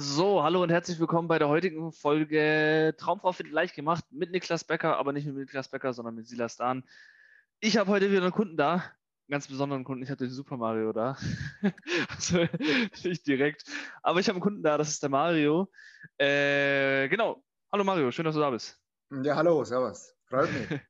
So, hallo und herzlich willkommen bei der heutigen Folge Traumfrau findet leicht gemacht mit Niklas Becker, aber nicht mit Niklas Becker, sondern mit Silas Dahn. Ich habe heute wieder einen Kunden da, einen ganz besonderen Kunden. Ich hatte den Super Mario da. also nicht direkt. Aber ich habe einen Kunden da, das ist der Mario. Äh, genau. Hallo Mario, schön, dass du da bist. Ja, hallo, servus. Freut mich.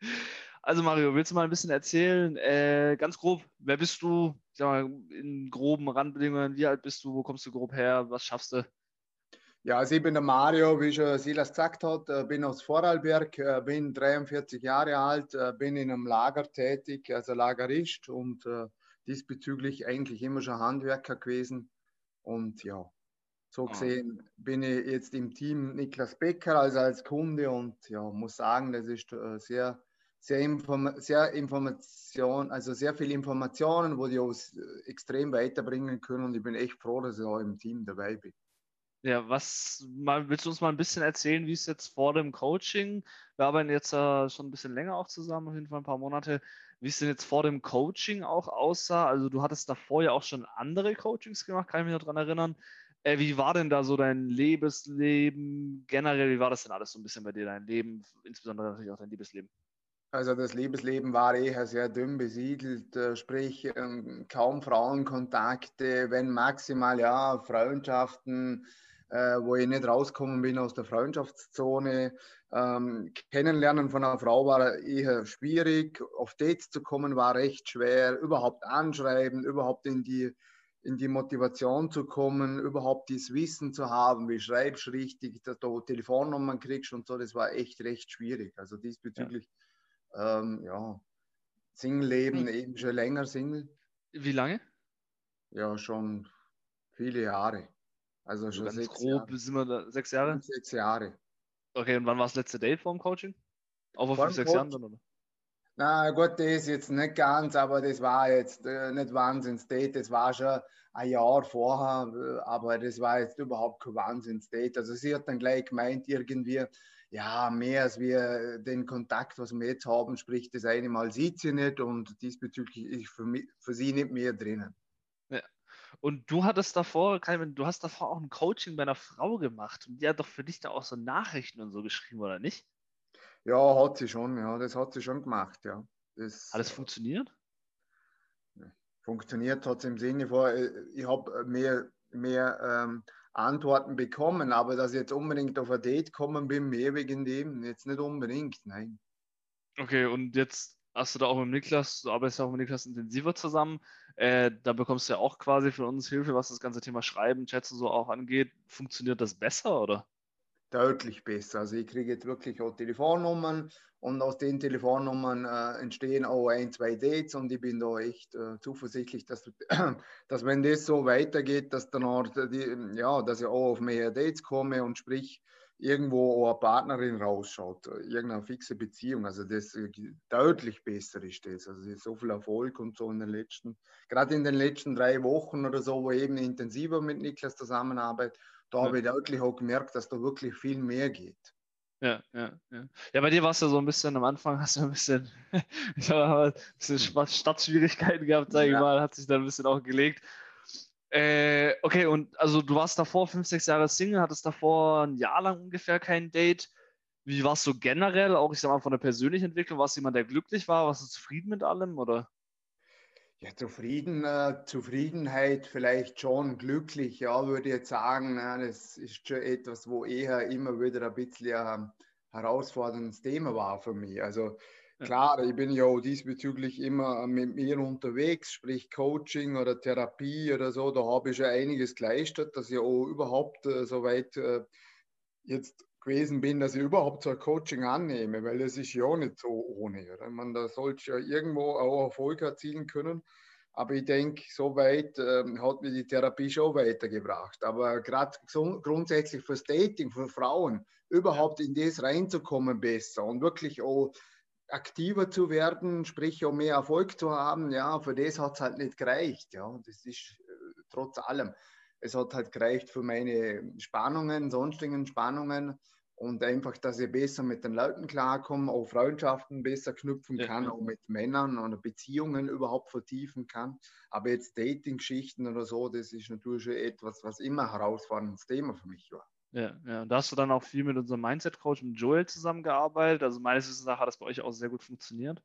Also Mario, willst du mal ein bisschen erzählen, äh, ganz grob, wer bist du, ich sag mal, in groben Randbedingungen, wie alt bist du, wo kommst du grob her, was schaffst du? Ja, also ich bin der Mario, wie schon Silas gesagt hat, äh, bin aus Vorarlberg, äh, bin 43 Jahre alt, äh, bin in einem Lager tätig, also Lagerist und diesbezüglich eigentlich immer schon Handwerker gewesen. Und ja, so ah. gesehen bin ich jetzt im Team Niklas Becker, also als Kunde und ja, muss sagen, das ist sehr sehr, Inform sehr Information, also sehr viele Informationen, wo die uns äh, extrem weiterbringen können. Und ich bin echt froh, dass ich auch im Team dabei bin. Ja, was mal, willst du uns mal ein bisschen erzählen, wie es jetzt vor dem Coaching, wir arbeiten jetzt äh, schon ein bisschen länger auch zusammen, auf jeden Fall ein paar Monate, wie es denn jetzt vor dem Coaching auch aussah? Also du hattest davor ja auch schon andere Coachings gemacht, kann ich mich noch daran erinnern. Äh, wie war denn da so dein Lebensleben generell? Wie war das denn alles so ein bisschen bei dir, dein Leben, insbesondere natürlich auch dein Liebesleben? Also das Liebesleben war eher sehr dünn besiedelt, äh, sprich ähm, kaum Frauenkontakte, wenn maximal ja Freundschaften, äh, wo ich nicht rausgekommen bin aus der Freundschaftszone. Ähm, kennenlernen von einer Frau war eher schwierig, auf Dates zu kommen war recht schwer, überhaupt anschreiben, überhaupt in die, in die Motivation zu kommen, überhaupt das Wissen zu haben, wie schreibst du richtig, dass du Telefonnummern kriegst und so, das war echt recht schwierig. Also diesbezüglich. Ja ähm, ja, Single-Leben, eben schon länger Single. Wie lange? Ja, schon viele Jahre. Also schon Ganz sechs grob Jahre. sind wir da, sechs Jahre? Sechs Jahre. Okay, und wann war das letzte Date vor dem Coaching? Auch vor fünf, sechs Jahren dann, oder? Na gut, das jetzt nicht ganz, aber das war jetzt äh, nicht Wahnsinns-Date. Das war schon ein Jahr vorher, äh, aber das war jetzt überhaupt kein Wahnsinns-Date. Also sie hat dann gleich gemeint, irgendwie, ja, mehr als wir den Kontakt, was wir jetzt haben, sprich, das eine Mal sieht sie nicht und diesbezüglich ist für, mich, für sie nicht mehr drinnen. Ja. Und du hattest davor, Calvin, du hast davor auch ein Coaching bei einer Frau gemacht und die hat doch für dich da auch so Nachrichten und so geschrieben, oder nicht? Ja, hat sie schon, ja, das hat sie schon gemacht, ja. Das, hat es funktioniert? Funktioniert hat es im Sinne von, äh, ich habe mehr, mehr ähm, Antworten bekommen, aber dass ich jetzt unbedingt auf ein Date kommen bin, mehr wegen dem, jetzt nicht unbedingt, nein. Okay, und jetzt hast du da auch mit Niklas, du arbeitest ja auch mit Niklas intensiver zusammen. Äh, da bekommst du ja auch quasi von uns Hilfe, was das ganze Thema Schreiben, Chats und so auch angeht. Funktioniert das besser, oder? Deutlich besser. Also ich kriege jetzt wirklich auch Telefonnummern und aus den Telefonnummern äh, entstehen auch ein, zwei Dates und ich bin da echt äh, zuversichtlich, dass, dass wenn das so weitergeht, dass dann auch die, ja, dass ich auch auf mehr Dates komme und sprich irgendwo auch eine Partnerin rausschaut, irgendeine fixe Beziehung. Also das äh, deutlich besser ist das. Also so viel Erfolg und so in den letzten, gerade in den letzten drei Wochen oder so, wo eben intensiver mit Niklas zusammenarbeite, da habe ich deutlich auch gemerkt, dass da wirklich viel mehr geht. Ja, ja, ja. Ja, bei dir war es ja so ein bisschen, am Anfang hast du ein bisschen, ich habe ein bisschen Stadtschwierigkeiten gehabt, sage ja. ich mal, hat sich dann ein bisschen auch gelegt. Äh, okay, und also du warst davor fünf, sechs Jahre Single, hattest davor ein Jahr lang ungefähr kein Date. Wie warst du generell, auch ich sag mal von der persönlichen Entwicklung, warst du jemand, der glücklich war? Warst du zufrieden mit allem oder? Ja, zufrieden, äh, Zufriedenheit vielleicht schon, glücklich, ja, würde ich jetzt sagen. Ja, das ist schon etwas, wo eher immer wieder ein bisschen ein herausforderndes Thema war für mich. Also klar, ich bin ja diesbezüglich immer mit mir unterwegs, sprich Coaching oder Therapie oder so. Da habe ich schon einiges geleistet, dass ich auch überhaupt äh, so weit äh, jetzt gewesen bin, dass ich überhaupt so ein Coaching annehme, weil es ist ja nicht so ohne. Oder? Man, da sollte ja irgendwo auch Erfolg erzielen können. Aber ich denke, so weit ähm, hat mir die Therapie schon weitergebracht. Aber gerade grundsätzlich fürs Dating, für Frauen, überhaupt in das reinzukommen besser und wirklich auch aktiver zu werden, sprich auch mehr Erfolg zu haben, ja, für das hat es halt nicht gereicht. Ja, das ist äh, trotz allem. Es hat halt gereicht für meine Spannungen, sonstigen Spannungen und einfach, dass ich besser mit den Leuten klarkomme, auch Freundschaften besser knüpfen kann, ja. auch mit Männern oder Beziehungen überhaupt vertiefen kann. Aber jetzt Dating-Geschichten oder so, das ist natürlich schon etwas, was immer ein herausforderndes Thema für mich war. Ja, ja, und da hast du dann auch viel mit unserem Mindset-Coach, mit Joel zusammengearbeitet. Also meines Wissens nach hat das bei euch auch sehr gut funktioniert.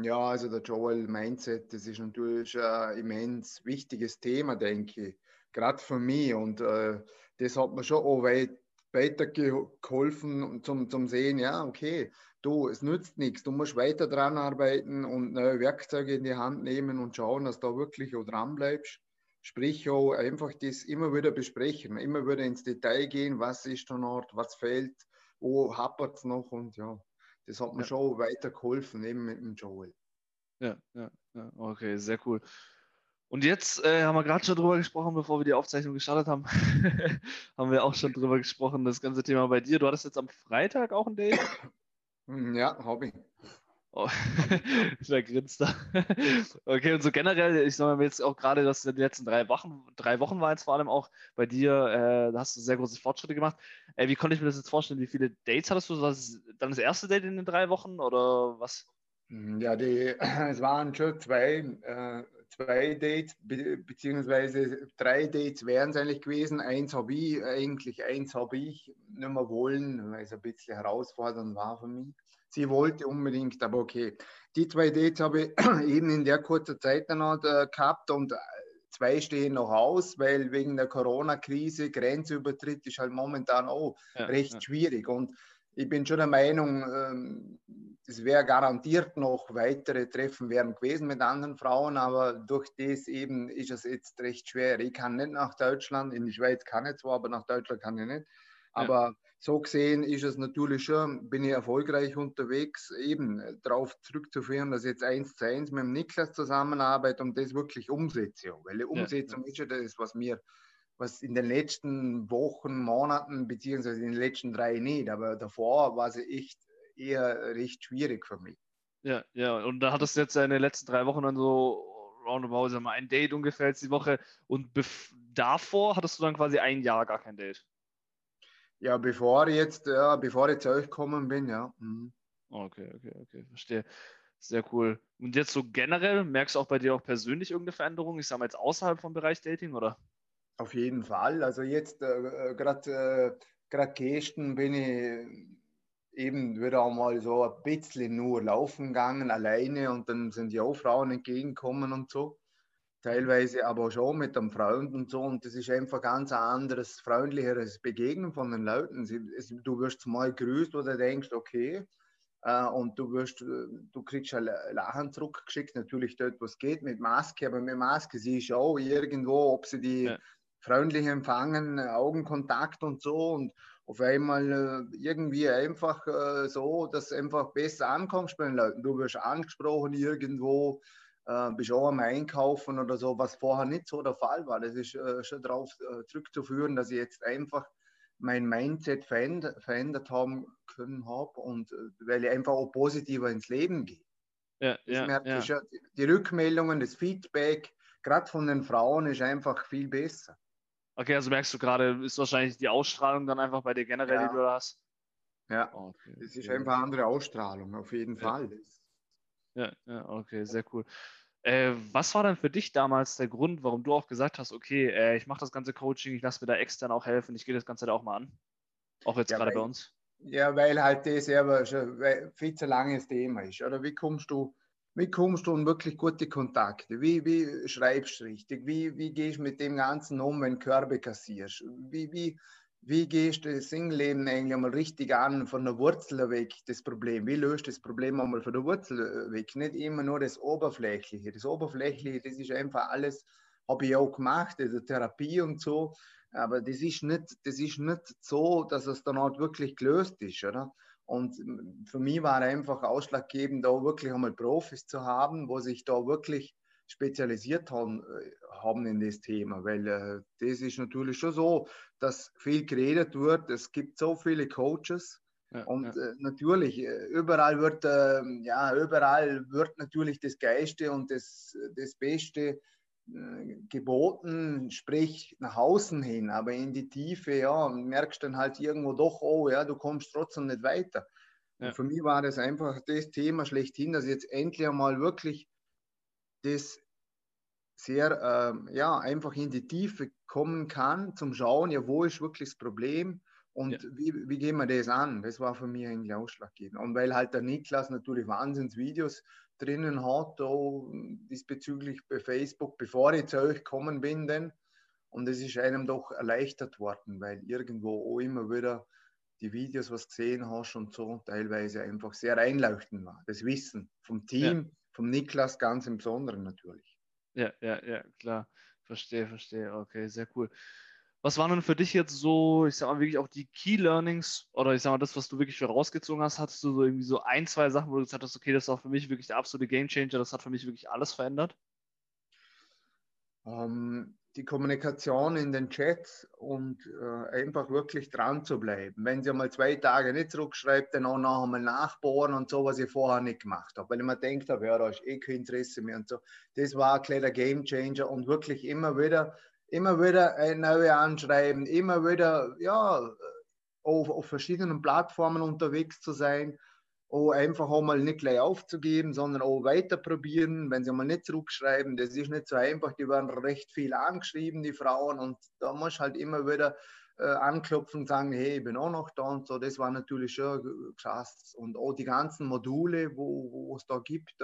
Ja, also der Joel Mindset, das ist natürlich ein immens wichtiges Thema, denke ich. Gerade für mich. Und äh, das hat mir schon auch weit weitergeholfen zum, zum Sehen, ja, okay, du, es nützt nichts, du musst weiter dran arbeiten und neue Werkzeuge in die Hand nehmen und schauen, dass du wirklich auch dran bleibst. Sprich auch einfach das immer wieder besprechen, immer wieder ins Detail gehen, was ist der Ort, was fehlt, wo hapert es noch und ja, das hat mir ja. schon weitergeholfen, eben mit dem Joel. Ja, ja, ja, okay, sehr cool. Und jetzt äh, haben wir gerade schon drüber gesprochen, bevor wir die Aufzeichnung gestartet haben, haben wir auch schon drüber gesprochen, das ganze Thema bei dir. Du hattest jetzt am Freitag auch ein Date? Hm, ja, habe ich. Oh, da grinst da. Okay, und so generell, ich sage mal jetzt auch gerade, dass in den letzten drei Wochen, drei Wochen war jetzt vor allem auch bei dir, äh, da hast du sehr große Fortschritte gemacht. Äh, wie konnte ich mir das jetzt vorstellen? Wie viele Dates hattest du? War das dann das erste Date in den drei Wochen oder was? Hm, ja, die, es waren schon zwei, äh, zwei Dates, be beziehungsweise drei Dates wären es eigentlich gewesen. Eins habe ich, eigentlich eins habe ich nicht mehr wollen, weil es ein bisschen herausfordernd war für mich. Sie wollte unbedingt, aber okay. Die zwei Dates habe ich eben in der kurzen Zeit dann noch äh, gehabt und äh, zwei stehen noch aus, weil wegen der Corona-Krise Grenzübertritt ist halt momentan auch ja, recht ja. schwierig. Und ich bin schon der Meinung, ähm, es wäre garantiert noch weitere Treffen wären gewesen mit anderen Frauen, aber durch das eben ist es jetzt recht schwer. Ich kann nicht nach Deutschland, in die Schweiz kann ich zwar, aber nach Deutschland kann ich nicht. Aber ja. so gesehen ist es natürlich schon, bin ich erfolgreich unterwegs, eben darauf zurückzuführen, dass ich jetzt eins zu eins mit dem Niklas zusammenarbeite und das wirklich umsetze. Weil die Umsetzung ja. ist ja das, was mir was in den letzten Wochen, Monaten, beziehungsweise in den letzten drei nicht, aber davor war sie echt eher recht schwierig für mich. Ja, ja, und da hattest du jetzt in den letzten drei Wochen dann so roundabout sag mal, ein Date ungefähr jetzt die Woche und davor hattest du dann quasi ein Jahr gar kein Date. Ja, bevor jetzt, ja, bevor ich zu euch gekommen bin, ja. Mhm. Okay, okay, okay, verstehe. Sehr cool. Und jetzt so generell, merkst du auch bei dir auch persönlich irgendeine Veränderung? Ich sage mal jetzt außerhalb vom Bereich Dating, oder? Auf jeden Fall. Also jetzt äh, äh gerade äh, gestern bin ich eben wieder einmal so ein bisschen nur laufen gegangen, alleine und dann sind die auch Frauen entgegengekommen und so. Teilweise aber schon mit einem Freund und so und das ist einfach ganz ein anderes, freundlicheres Begegnen von den Leuten. Du wirst mal grüßt oder denkst, okay, äh, und du wirst, du kriegst ein Lachen zurückgeschickt, natürlich dort, was geht mit Maske, aber mit Maske siehst du auch irgendwo, ob sie die ja freundlich empfangen, Augenkontakt und so und auf einmal äh, irgendwie einfach äh, so, dass einfach besser ankommst bei den Leuten. Du wirst angesprochen irgendwo, äh, bist auch am Einkaufen oder so, was vorher nicht so der Fall war. Das ist schon darauf zurückzuführen, dass ich jetzt einfach mein Mindset verändert, haben können habe und weil ich einfach auch positiver ins Leben gehe. Ja, ja, ja. Schon, die Rückmeldungen, das Feedback, gerade von den Frauen, ist einfach viel besser. Okay, also merkst du gerade, ist wahrscheinlich die Ausstrahlung dann einfach bei dir generell, ja. die du hast? Ja, okay. es ist einfach eine andere Ausstrahlung, auf jeden ja. Fall. Ja, ja, okay, sehr cool. Äh, was war denn für dich damals der Grund, warum du auch gesagt hast, okay, äh, ich mache das ganze Coaching, ich lasse mir da extern auch helfen, ich gehe das Ganze da auch mal an? Auch jetzt ja, gerade bei uns? Ja, weil halt das ja schon viel zu langes Thema ist. Oder wie kommst du wie kommst du in wirklich gute Kontakte? Wie, wie schreibst du richtig? Wie, wie gehst du mit dem Ganzen um, wenn Körbe kassierst? Wie, wie, wie gehst du das Singleben eigentlich einmal richtig an, von der Wurzel weg, das Problem? Wie löst das Problem einmal von der Wurzel weg? Nicht immer nur das Oberflächliche. Das Oberflächliche, das ist einfach alles, habe ich auch gemacht, also Therapie und so. Aber das ist nicht, das ist nicht so, dass es dann auch wirklich gelöst ist, oder? Und für mich war einfach ausschlaggebend, da wirklich einmal Profis zu haben, wo sich da wirklich spezialisiert haben, äh, haben in das Thema, weil äh, das ist natürlich schon so, dass viel geredet wird. Es gibt so viele Coaches ja, und ja. Äh, natürlich äh, überall wird äh, ja überall wird natürlich das Geiste und das, das Beste geboten, sprich nach außen hin, aber in die Tiefe, ja, merkst dann halt irgendwo doch, oh ja, du kommst trotzdem nicht weiter. Ja. Und für mich war das einfach das Thema schlechthin, dass ich jetzt endlich einmal wirklich das sehr, äh, ja, einfach in die Tiefe kommen kann, zum Schauen, ja, wo ist wirklich das Problem und ja. wie, wie gehen wir das an? Das war für mich eigentlich ausschlaggebend. Und weil halt der Niklas natürlich Wahnsinnsvideos drinnen hat, da diesbezüglich bei Facebook, bevor ich zu euch gekommen bin, denn, und es ist einem doch erleichtert worden, weil irgendwo auch immer wieder die Videos, was gesehen hast und so, teilweise einfach sehr einleuchtend war. Das Wissen vom Team, ja. vom Niklas ganz im Besonderen natürlich. Ja, ja, ja, klar. Verstehe, verstehe. Okay, sehr cool. Was waren denn für dich jetzt so, ich sag mal, wirklich auch die Key Learnings oder ich sag mal, das, was du wirklich rausgezogen hast? Hattest du so irgendwie so ein, zwei Sachen, wo du gesagt hast, okay, das auch für mich wirklich der absolute Game Changer, das hat für mich wirklich alles verändert? Ähm, die Kommunikation in den Chats und äh, einfach wirklich dran zu bleiben. Wenn sie mal zwei Tage nicht zurückschreibt, dann auch noch einmal nachbohren und so, was ich vorher nicht gemacht habe. Weil ich mir denkt habe, ja, da ist eh kein Interesse mehr und so. Das war ein kleiner Game Changer und wirklich immer wieder, immer wieder ein neue anschreiben, immer wieder, ja, auf, auf verschiedenen Plattformen unterwegs zu sein auch einfach auch mal nicht gleich aufzugeben, sondern auch weiter probieren, wenn sie mal nicht zurückschreiben. Das ist nicht so einfach, die werden recht viel angeschrieben, die Frauen, und da muss halt immer wieder äh, anklopfen und sagen, hey, ich bin auch noch da und so. Das war natürlich schon krass. Und auch die ganzen Module, wo, es da gibt,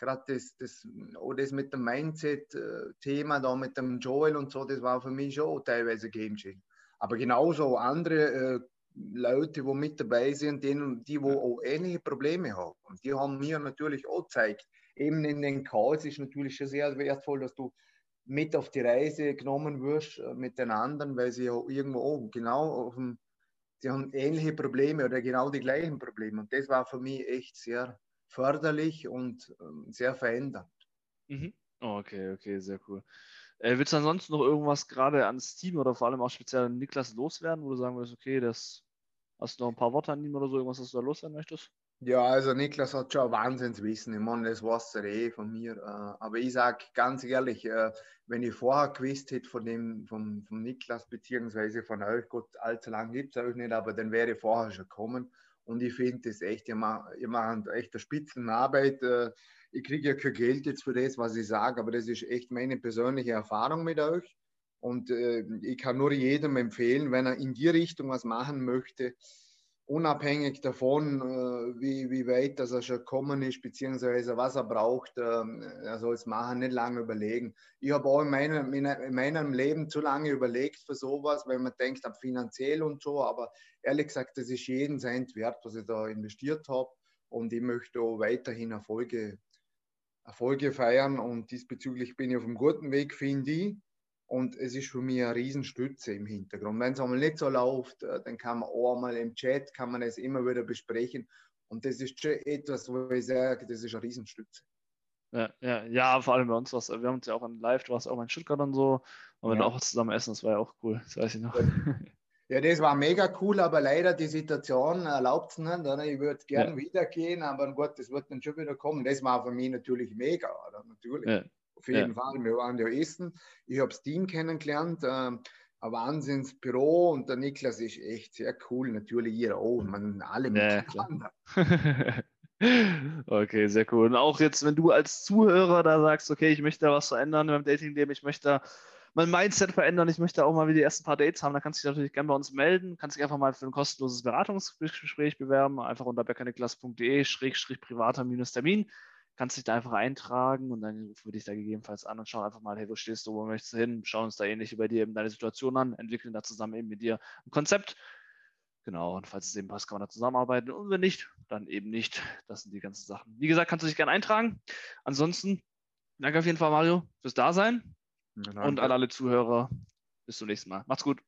gerade das, das, auch das mit dem Mindset-Thema, da mit dem Joel und so, das war für mich schon teilweise Game Changer. Aber genauso andere äh, Leute, die mit dabei sind, denen, die wo auch ähnliche Probleme haben. Die haben mir natürlich auch gezeigt, eben in den Calls ist natürlich schon sehr wertvoll, dass du mit auf die Reise genommen wirst äh, mit den anderen, weil sie ja irgendwo auch genau auf dem, sie haben ähnliche Probleme oder genau die gleichen Probleme. Und das war für mich echt sehr förderlich und ähm, sehr verändernd. Mhm. okay, okay, sehr cool. Äh, willst du ansonsten noch irgendwas gerade ans Team oder vor allem auch speziell an Niklas loswerden, wo du sagen würdest, okay, das hast du noch ein paar Worte an ihm oder so, irgendwas, was du da loswerden möchtest? Ja, also Niklas hat schon Wahnsinnswissen. Ich meine, das weiß er eh von mir. Äh, aber ich sage ganz ehrlich, äh, wenn ich vorher gewusst hätte von dem, vom, vom Niklas beziehungsweise von euch, Gott, allzu lange gibt es euch nicht, aber dann wäre ich vorher schon gekommen. Und ich finde das echt, ihr macht, ihr macht echt eine Spitzenarbeit. Äh, ich kriege ja kein Geld jetzt für das, was ich sage, aber das ist echt meine persönliche Erfahrung mit euch. Und äh, ich kann nur jedem empfehlen, wenn er in die Richtung was machen möchte, unabhängig davon, äh, wie, wie weit dass er schon gekommen ist, beziehungsweise was er braucht, äh, er soll es machen, nicht lange überlegen. Ich habe auch in meinem, in meinem Leben zu lange überlegt für sowas, weil man denkt, ab finanziell und so, aber ehrlich gesagt, das ist jeden Cent wert, was ich da investiert habe. Und ich möchte auch weiterhin Erfolge Erfolge feiern und diesbezüglich bin ich auf einem guten Weg, finde ich. Und es ist für mich eine Riesenstütze im Hintergrund. Wenn es einmal nicht so läuft, äh, dann kann man auch einmal im Chat, kann man es immer wieder besprechen. Und das ist schon etwas, wo ich sage, das ist eine Riesenstütze. Ja, ja, ja, vor allem bei uns was. Wir haben uns ja auch in Live, du warst auch in Stuttgart und so, und wir ja. auch zusammen essen, das war ja auch cool, das weiß ich noch. Ja, das war mega cool, aber leider die Situation erlaubt es nicht. Oder? Ich würde gerne ja. wieder gehen, aber Gott, das wird dann schon wieder kommen. Das war für mich natürlich mega, oder? Natürlich. Auf jeden ja. Fall. Wir waren ja essen. Ich habe Team kennengelernt. Äh, ein Wahnsinnsbüro und der Niklas ist echt sehr cool. Natürlich ihr auch. Man alle miteinander. okay, sehr cool. Und auch jetzt, wenn du als Zuhörer da sagst, okay, ich möchte da was verändern beim Dating-Leben, ich möchte da mein Mindset verändern. Ich möchte auch mal wieder die ersten paar Dates haben. Da kannst du dich natürlich gerne bei uns melden. Kannst dich einfach mal für ein kostenloses Beratungsgespräch bewerben. Einfach unter beckerniklas.de-privater-termin. Kannst dich da einfach eintragen und dann rufen wir dich da gegebenenfalls an und schauen einfach mal, hey, wo stehst du, wo möchtest du hin? Schauen uns da ähnlich bei dir eben deine Situation an, entwickeln da zusammen eben mit dir ein Konzept. Genau, und falls es eben passt, kann man da zusammenarbeiten. Und wenn nicht, dann eben nicht. Das sind die ganzen Sachen. Wie gesagt, kannst du dich gerne eintragen. Ansonsten, danke auf jeden Fall, Mario, fürs Dasein. Genau. Und an alle Zuhörer, bis zum nächsten Mal. Macht's gut.